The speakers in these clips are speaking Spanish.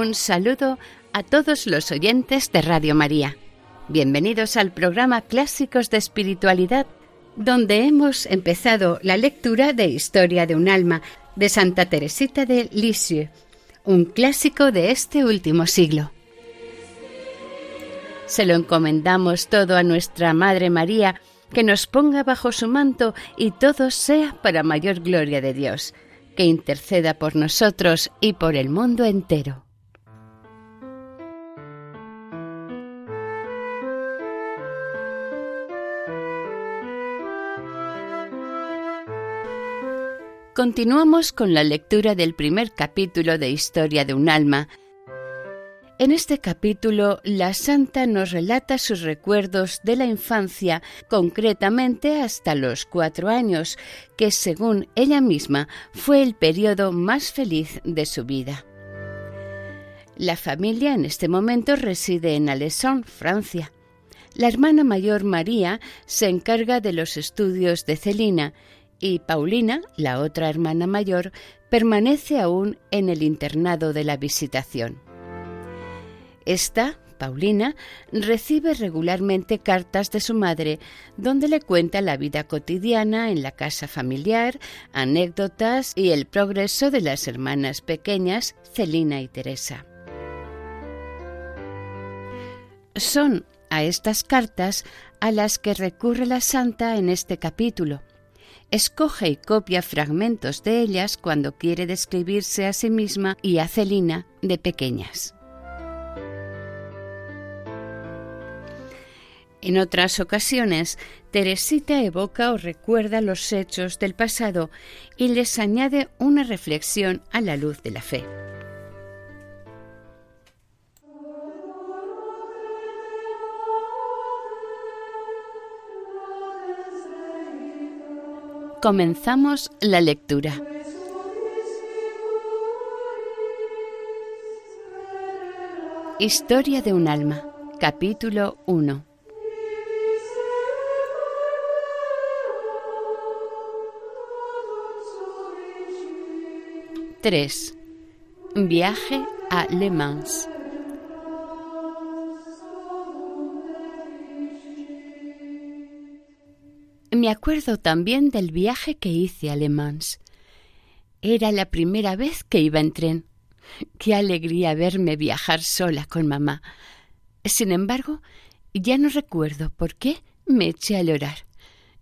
Un saludo a todos los oyentes de Radio María. Bienvenidos al programa Clásicos de Espiritualidad, donde hemos empezado la lectura de Historia de un alma de Santa Teresita de Lisieux, un clásico de este último siglo. Se lo encomendamos todo a nuestra Madre María, que nos ponga bajo su manto y todo sea para mayor gloria de Dios, que interceda por nosotros y por el mundo entero. Continuamos con la lectura del primer capítulo de Historia de un alma. En este capítulo, la santa nos relata sus recuerdos de la infancia, concretamente hasta los cuatro años, que según ella misma fue el periodo más feliz de su vida. La familia en este momento reside en Alessandro, Francia. La hermana mayor María se encarga de los estudios de Celina y Paulina, la otra hermana mayor, permanece aún en el internado de la visitación. Esta, Paulina, recibe regularmente cartas de su madre, donde le cuenta la vida cotidiana en la casa familiar, anécdotas y el progreso de las hermanas pequeñas, Celina y Teresa. Son a estas cartas a las que recurre la santa en este capítulo, escoge y copia fragmentos de ellas cuando quiere describirse a sí misma y a Celina de pequeñas. En otras ocasiones, Teresita evoca o recuerda los hechos del pasado y les añade una reflexión a la luz de la fe. Comenzamos la lectura. Historia de un alma, capítulo 1. Tres. Viaje a Le Mans. Acuerdo también del viaje que hice a Le Mans. Era la primera vez que iba en tren. Qué alegría verme viajar sola con mamá. Sin embargo, ya no recuerdo por qué me eché a llorar.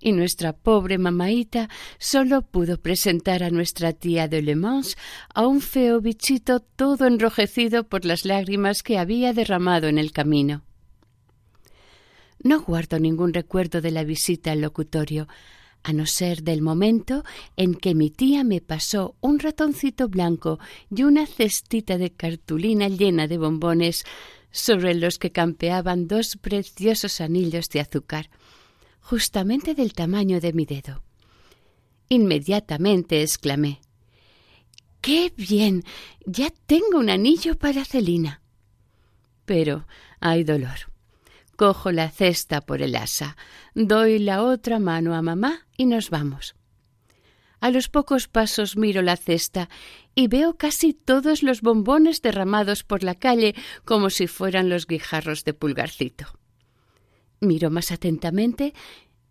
Y nuestra pobre mamaíta solo pudo presentar a nuestra tía de Le Mans a un feo bichito todo enrojecido por las lágrimas que había derramado en el camino. No guardo ningún recuerdo de la visita al locutorio, a no ser del momento en que mi tía me pasó un ratoncito blanco y una cestita de cartulina llena de bombones sobre los que campeaban dos preciosos anillos de azúcar, justamente del tamaño de mi dedo. Inmediatamente exclamé ¡Qué bien! Ya tengo un anillo para Celina. Pero hay dolor. Cojo la cesta por el asa, doy la otra mano a mamá y nos vamos. A los pocos pasos miro la cesta y veo casi todos los bombones derramados por la calle como si fueran los guijarros de pulgarcito. Miro más atentamente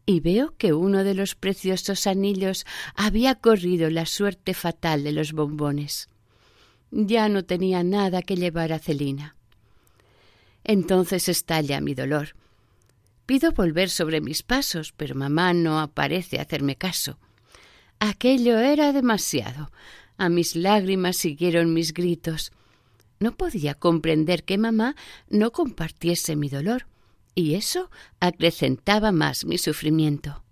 y veo que uno de los preciosos anillos había corrido la suerte fatal de los bombones. Ya no tenía nada que llevar a Celina. Entonces estalla mi dolor. Pido volver sobre mis pasos, pero mamá no aparece a hacerme caso. Aquello era demasiado. A mis lágrimas siguieron mis gritos. No podía comprender que mamá no compartiese mi dolor, y eso acrecentaba más mi sufrimiento.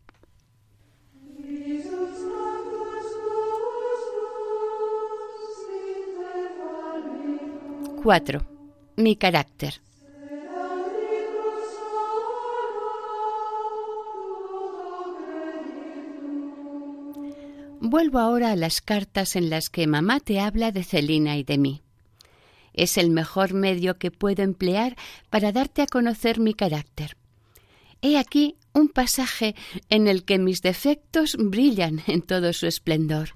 Cuatro. Mi carácter. Vuelvo ahora a las cartas en las que mamá te habla de Celina y de mí. Es el mejor medio que puedo emplear para darte a conocer mi carácter. He aquí un pasaje en el que mis defectos brillan en todo su esplendor.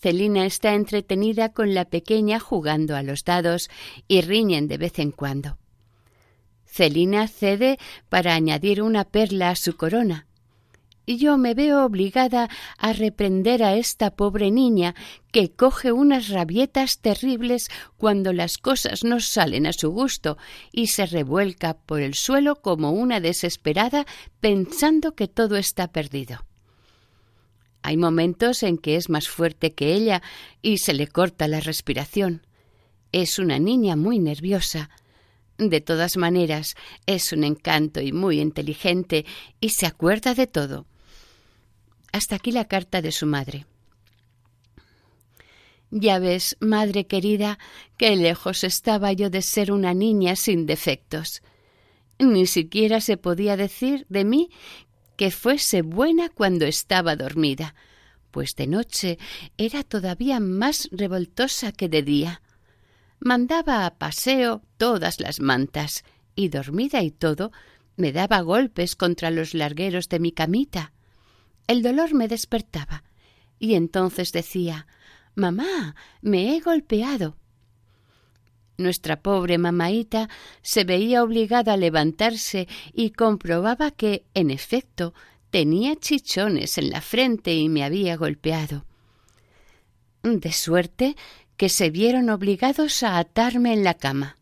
Celina está entretenida con la pequeña jugando a los dados y riñen de vez en cuando. Celina cede para añadir una perla a su corona, yo me veo obligada a reprender a esta pobre niña que coge unas rabietas terribles cuando las cosas no salen a su gusto y se revuelca por el suelo como una desesperada pensando que todo está perdido. Hay momentos en que es más fuerte que ella y se le corta la respiración. Es una niña muy nerviosa, de todas maneras, es un encanto y muy inteligente y se acuerda de todo. Hasta aquí la carta de su madre. Ya ves, madre querida, qué lejos estaba yo de ser una niña sin defectos. Ni siquiera se podía decir de mí que fuese buena cuando estaba dormida, pues de noche era todavía más revoltosa que de día. Mandaba a paseo todas las mantas, y dormida y todo, me daba golpes contra los largueros de mi camita. El dolor me despertaba y entonces decía Mamá, me he golpeado. Nuestra pobre mamaíta se veía obligada a levantarse y comprobaba que, en efecto, tenía chichones en la frente y me había golpeado. De suerte que se vieron obligados a atarme en la cama.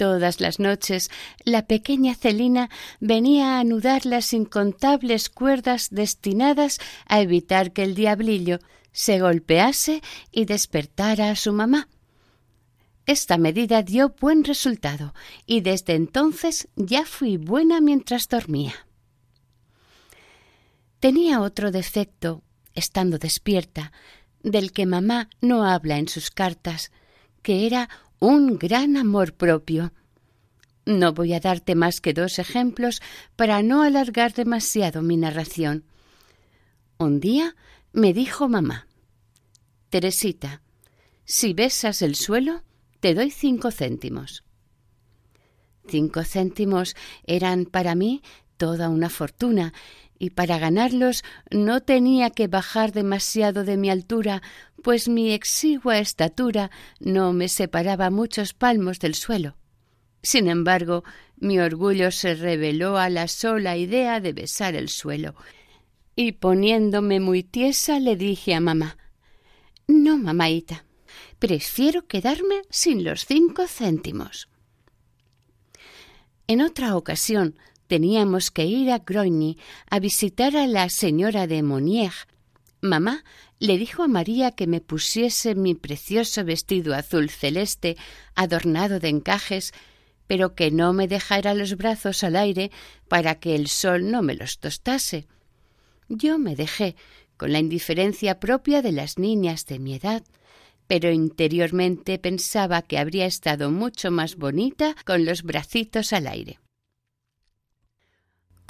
Todas las noches la pequeña Celina venía a anudar las incontables cuerdas destinadas a evitar que el diablillo se golpease y despertara a su mamá. Esta medida dio buen resultado y desde entonces ya fui buena mientras dormía. Tenía otro defecto, estando despierta, del que mamá no habla en sus cartas, que era un gran amor propio. No voy a darte más que dos ejemplos para no alargar demasiado mi narración. Un día me dijo mamá Teresita, si besas el suelo, te doy cinco céntimos. Cinco céntimos eran para mí toda una fortuna, y para ganarlos no tenía que bajar demasiado de mi altura, pues mi exigua estatura no me separaba muchos palmos del suelo. Sin embargo, mi orgullo se rebeló a la sola idea de besar el suelo, y poniéndome muy tiesa le dije a mamá No, mamaita, prefiero quedarme sin los cinco céntimos. En otra ocasión teníamos que ir a Grogny a visitar a la señora de Monier. Mamá le dijo a María que me pusiese mi precioso vestido azul celeste adornado de encajes, pero que no me dejara los brazos al aire para que el sol no me los tostase. Yo me dejé, con la indiferencia propia de las niñas de mi edad, pero interiormente pensaba que habría estado mucho más bonita con los bracitos al aire.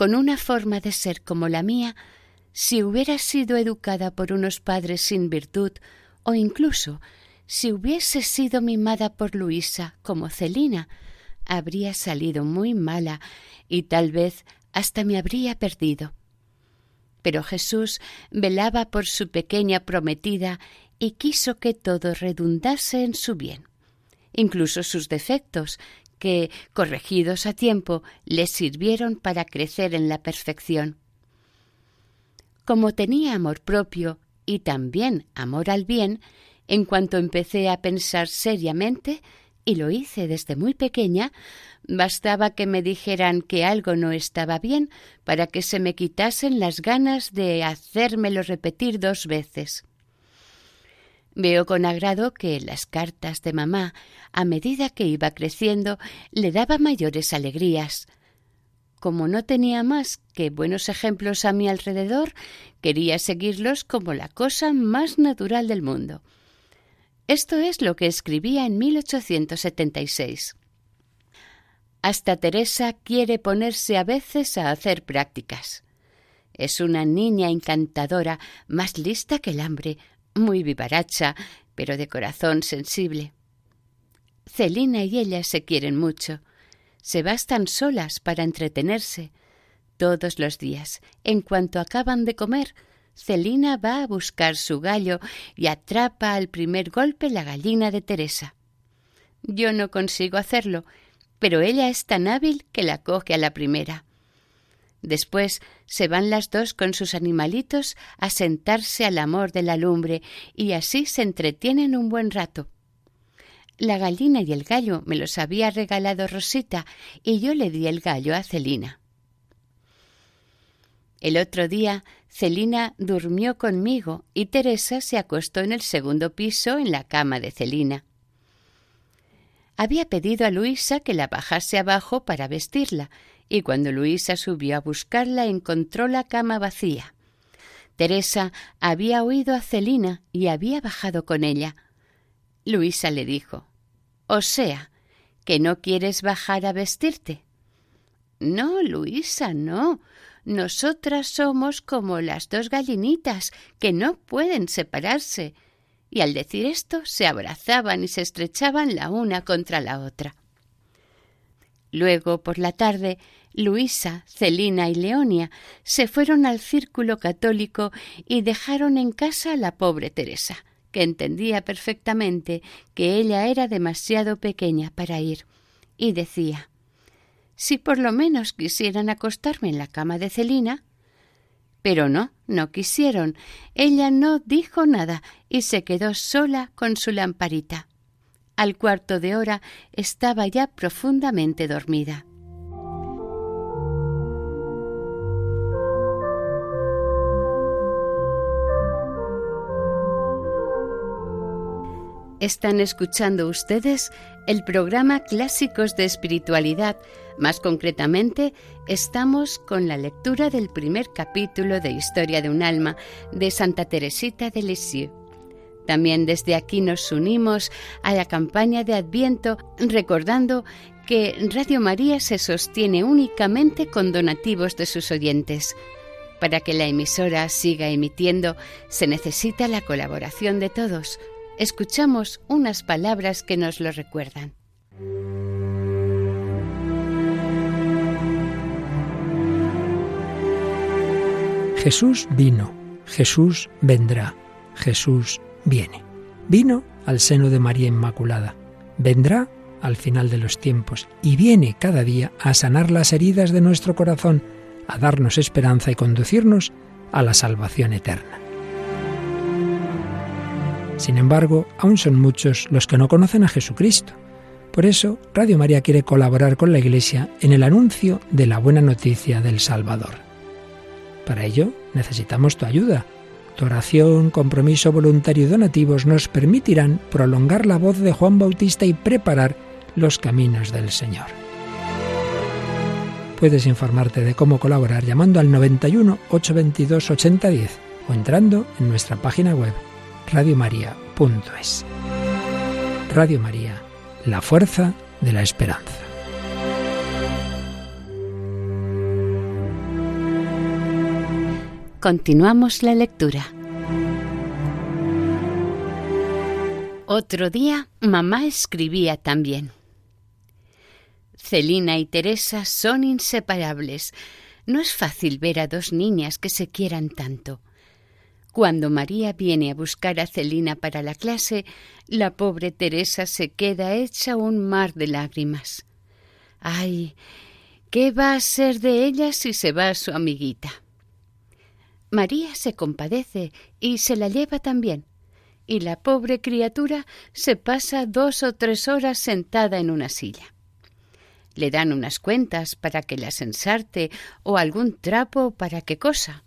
Con una forma de ser como la mía, si hubiera sido educada por unos padres sin virtud, o incluso si hubiese sido mimada por Luisa como Celina, habría salido muy mala y tal vez hasta me habría perdido. Pero Jesús velaba por su pequeña prometida y quiso que todo redundase en su bien, incluso sus defectos, que, corregidos a tiempo, le sirvieron para crecer en la perfección. Como tenía amor propio y también amor al bien, en cuanto empecé a pensar seriamente, y lo hice desde muy pequeña, bastaba que me dijeran que algo no estaba bien para que se me quitasen las ganas de hacérmelo repetir dos veces. Veo con agrado que las cartas de mamá, a medida que iba creciendo, le daba mayores alegrías, como no tenía más que buenos ejemplos a mi alrededor, quería seguirlos como la cosa más natural del mundo. Esto es lo que escribía en 1876. Hasta Teresa quiere ponerse a veces a hacer prácticas. Es una niña encantadora, más lista que el hambre, muy vivaracha, pero de corazón sensible. Celina y ella se quieren mucho. Se bastan solas para entretenerse. Todos los días, en cuanto acaban de comer, Celina va a buscar su gallo y atrapa al primer golpe la gallina de Teresa. Yo no consigo hacerlo, pero ella es tan hábil que la coge a la primera. Después se van las dos con sus animalitos a sentarse al amor de la lumbre y así se entretienen un buen rato. La gallina y el gallo me los había regalado Rosita y yo le di el gallo a Celina. El otro día Celina durmió conmigo y Teresa se acostó en el segundo piso en la cama de Celina. Había pedido a Luisa que la bajase abajo para vestirla, y cuando Luisa subió a buscarla encontró la cama vacía. Teresa había oído a Celina y había bajado con ella. Luisa le dijo O sea, que no quieres bajar a vestirte. No, Luisa, no. Nosotras somos como las dos gallinitas, que no pueden separarse. Y al decir esto se abrazaban y se estrechaban la una contra la otra. Luego, por la tarde, Luisa, Celina y Leonia se fueron al círculo católico y dejaron en casa a la pobre Teresa, que entendía perfectamente que ella era demasiado pequeña para ir, y decía si por lo menos quisieran acostarme en la cama de Celina. Pero no, no quisieron. Ella no dijo nada y se quedó sola con su lamparita. Al cuarto de hora estaba ya profundamente dormida. Están escuchando ustedes el programa Clásicos de Espiritualidad. Más concretamente, estamos con la lectura del primer capítulo de Historia de un alma de Santa Teresita de Lisieux. También desde aquí nos unimos a la campaña de Adviento recordando que Radio María se sostiene únicamente con donativos de sus oyentes. Para que la emisora siga emitiendo se necesita la colaboración de todos escuchamos unas palabras que nos lo recuerdan. Jesús vino, Jesús vendrá, Jesús viene. Vino al seno de María Inmaculada, vendrá al final de los tiempos y viene cada día a sanar las heridas de nuestro corazón, a darnos esperanza y conducirnos a la salvación eterna. Sin embargo, aún son muchos los que no conocen a Jesucristo. Por eso, Radio María quiere colaborar con la Iglesia en el anuncio de la buena noticia del Salvador. Para ello, necesitamos tu ayuda. Tu oración, compromiso voluntario y donativos nos permitirán prolongar la voz de Juan Bautista y preparar los caminos del Señor. Puedes informarte de cómo colaborar llamando al 91 822 8010 o entrando en nuestra página web radiomaria.es. Radio María, la fuerza de la esperanza. Continuamos la lectura. Otro día, mamá escribía también. Celina y Teresa son inseparables. No es fácil ver a dos niñas que se quieran tanto. Cuando María viene a buscar a Celina para la clase, la pobre Teresa se queda hecha un mar de lágrimas. ¡Ay! ¿Qué va a ser de ella si se va su amiguita? María se compadece y se la lleva también, y la pobre criatura se pasa dos o tres horas sentada en una silla. Le dan unas cuentas para que las ensarte o algún trapo para que cosa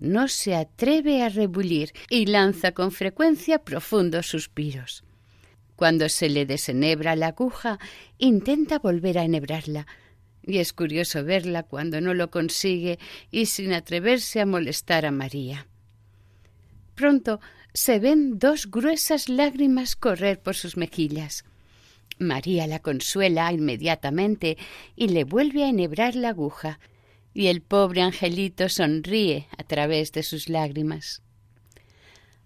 no se atreve a rebullir y lanza con frecuencia profundos suspiros. Cuando se le desenhebra la aguja, intenta volver a enhebrarla, y es curioso verla cuando no lo consigue y sin atreverse a molestar a María. Pronto se ven dos gruesas lágrimas correr por sus mejillas. María la consuela inmediatamente y le vuelve a enhebrar la aguja, y el pobre angelito sonríe a través de sus lágrimas.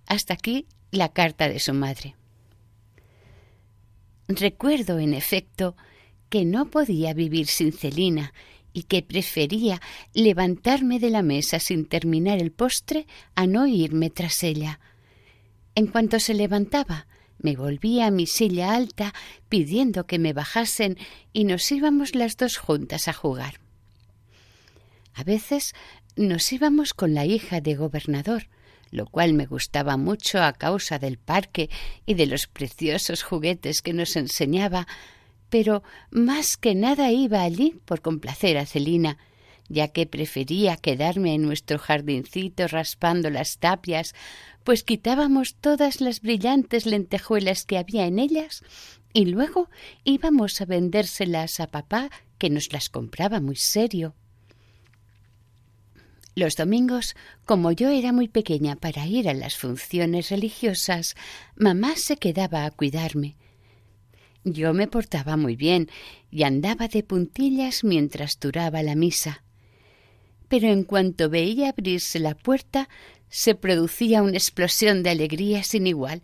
Hasta aquí la carta de su madre. Recuerdo, en efecto, que no podía vivir sin Celina y que prefería levantarme de la mesa sin terminar el postre a no irme tras ella. En cuanto se levantaba, me volvía a mi silla alta pidiendo que me bajasen y nos íbamos las dos juntas a jugar. A veces nos íbamos con la hija de gobernador, lo cual me gustaba mucho a causa del parque y de los preciosos juguetes que nos enseñaba, pero más que nada iba allí por complacer a Celina, ya que prefería quedarme en nuestro jardincito raspando las tapias, pues quitábamos todas las brillantes lentejuelas que había en ellas y luego íbamos a vendérselas a papá, que nos las compraba muy serio. Los domingos, como yo era muy pequeña para ir a las funciones religiosas, mamá se quedaba a cuidarme. Yo me portaba muy bien y andaba de puntillas mientras duraba la misa. Pero en cuanto veía abrirse la puerta, se producía una explosión de alegría sin igual.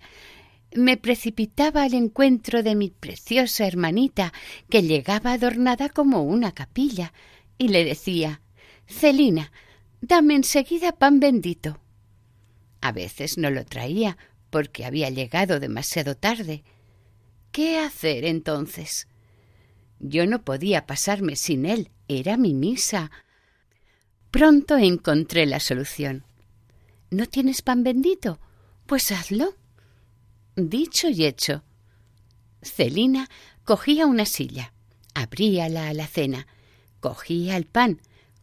Me precipitaba al encuentro de mi preciosa hermanita, que llegaba adornada como una capilla, y le decía Celina, Dame enseguida pan bendito. A veces no lo traía porque había llegado demasiado tarde. ¿Qué hacer entonces? Yo no podía pasarme sin él, era mi misa. Pronto encontré la solución. ¿No tienes pan bendito? Pues hazlo. Dicho y hecho. Celina cogía una silla, abría la alacena, cogía el pan,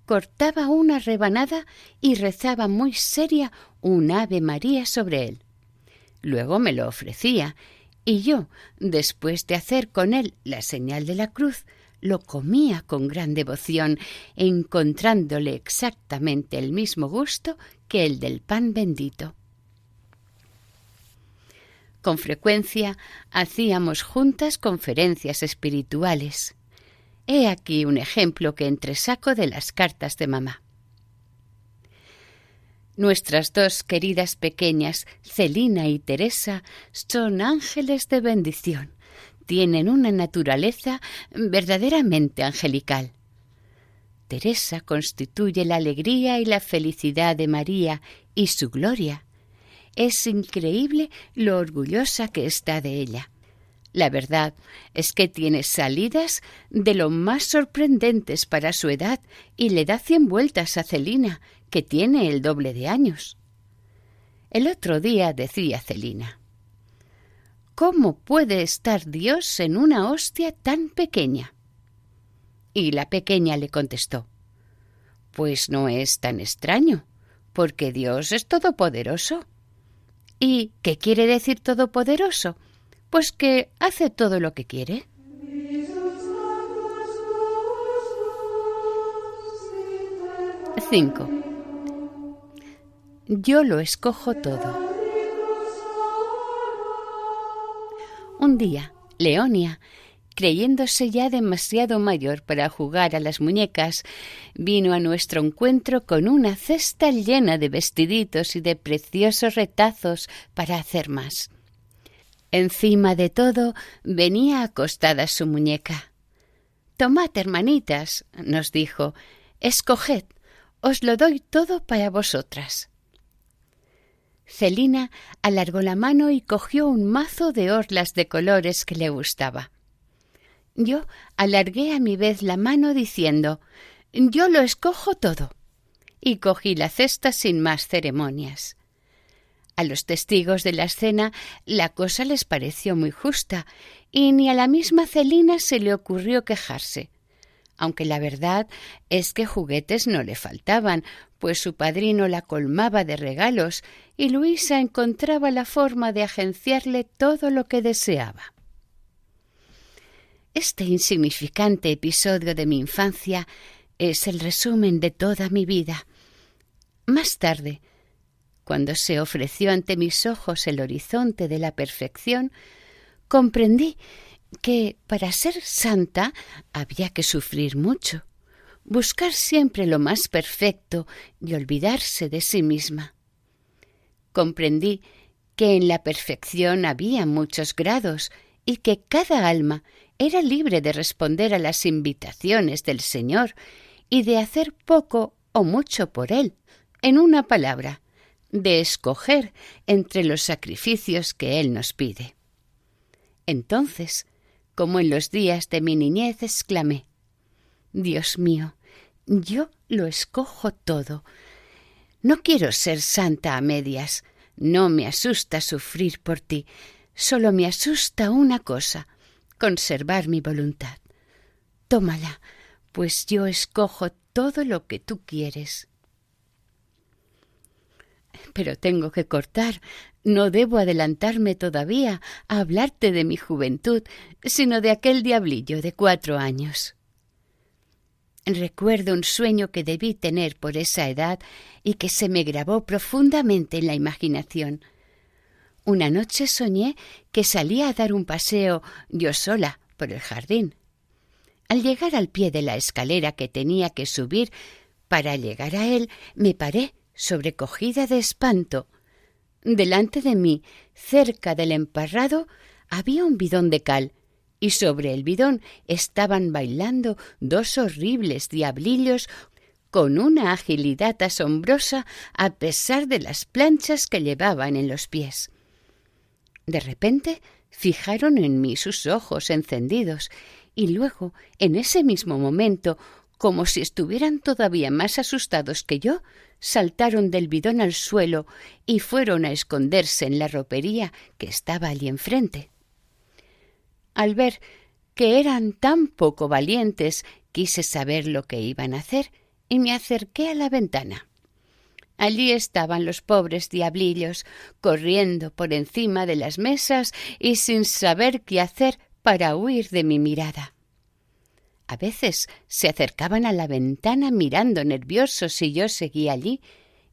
cortaba una rebanada y rezaba muy seria un Ave María sobre él. Luego me lo ofrecía, y yo, después de hacer con él la señal de la cruz, lo comía con gran devoción, encontrándole exactamente el mismo gusto que el del pan bendito. Con frecuencia hacíamos juntas conferencias espirituales. He aquí un ejemplo que entresaco de las cartas de mamá. Nuestras dos queridas pequeñas, Celina y Teresa, son ángeles de bendición. Tienen una naturaleza verdaderamente angelical. Teresa constituye la alegría y la felicidad de María y su gloria. Es increíble lo orgullosa que está de ella. La verdad es que tiene salidas de lo más sorprendentes para su edad y le da cien vueltas a Celina, que tiene el doble de años. El otro día decía Celina ¿Cómo puede estar Dios en una hostia tan pequeña? Y la pequeña le contestó Pues no es tan extraño, porque Dios es todopoderoso. ¿Y qué quiere decir todopoderoso? Pues que hace todo lo que quiere. Cinco. Yo lo escojo todo. Un día, Leonia, creyéndose ya demasiado mayor para jugar a las muñecas, vino a nuestro encuentro con una cesta llena de vestiditos y de preciosos retazos para hacer más. Encima de todo venía acostada su muñeca. Tomad, hermanitas, nos dijo, escoged, os lo doy todo para vosotras. Celina alargó la mano y cogió un mazo de orlas de colores que le gustaba. Yo alargué a mi vez la mano diciendo Yo lo escojo todo. y cogí la cesta sin más ceremonias. A los testigos de la escena la cosa les pareció muy justa, y ni a la misma Celina se le ocurrió quejarse. Aunque la verdad es que juguetes no le faltaban, pues su padrino la colmaba de regalos y Luisa encontraba la forma de agenciarle todo lo que deseaba. Este insignificante episodio de mi infancia es el resumen de toda mi vida. Más tarde, cuando se ofreció ante mis ojos el horizonte de la perfección, comprendí que para ser santa había que sufrir mucho, buscar siempre lo más perfecto y olvidarse de sí misma. Comprendí que en la perfección había muchos grados y que cada alma era libre de responder a las invitaciones del Señor y de hacer poco o mucho por Él, en una palabra, de escoger entre los sacrificios que Él nos pide. Entonces, como en los días de mi niñez, exclamé Dios mío, yo lo escojo todo. No quiero ser santa a medias, no me asusta sufrir por ti, solo me asusta una cosa, conservar mi voluntad. Tómala, pues yo escojo todo lo que tú quieres. Pero tengo que cortar. No debo adelantarme todavía a hablarte de mi juventud, sino de aquel diablillo de cuatro años. Recuerdo un sueño que debí tener por esa edad y que se me grabó profundamente en la imaginación. Una noche soñé que salía a dar un paseo yo sola por el jardín. Al llegar al pie de la escalera que tenía que subir para llegar a él, me paré sobrecogida de espanto. Delante de mí, cerca del emparrado, había un bidón de cal, y sobre el bidón estaban bailando dos horribles diablillos con una agilidad asombrosa a pesar de las planchas que llevaban en los pies. De repente fijaron en mí sus ojos encendidos, y luego, en ese mismo momento, como si estuvieran todavía más asustados que yo, saltaron del bidón al suelo y fueron a esconderse en la ropería que estaba allí enfrente. Al ver que eran tan poco valientes, quise saber lo que iban a hacer y me acerqué a la ventana. Allí estaban los pobres diablillos, corriendo por encima de las mesas y sin saber qué hacer para huir de mi mirada. A veces se acercaban a la ventana mirando nerviosos y yo seguía allí,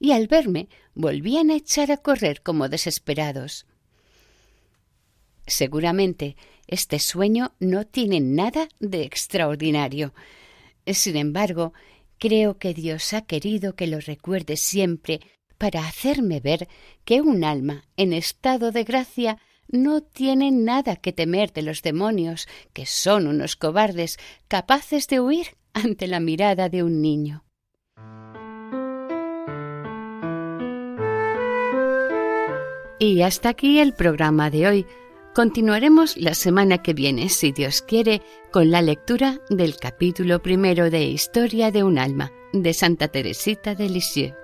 y al verme volvían a echar a correr como desesperados. Seguramente este sueño no tiene nada de extraordinario. Sin embargo, creo que Dios ha querido que lo recuerde siempre para hacerme ver que un alma en estado de gracia no tienen nada que temer de los demonios, que son unos cobardes capaces de huir ante la mirada de un niño. Y hasta aquí el programa de hoy. Continuaremos la semana que viene, si Dios quiere, con la lectura del capítulo primero de Historia de un alma, de Santa Teresita de Lisieux.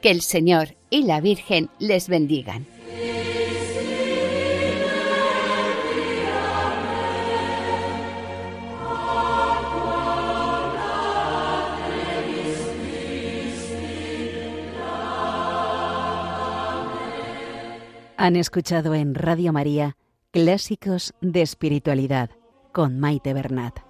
Que el Señor y la Virgen les bendigan. Han escuchado en Radio María Clásicos de Espiritualidad con Maite Bernat.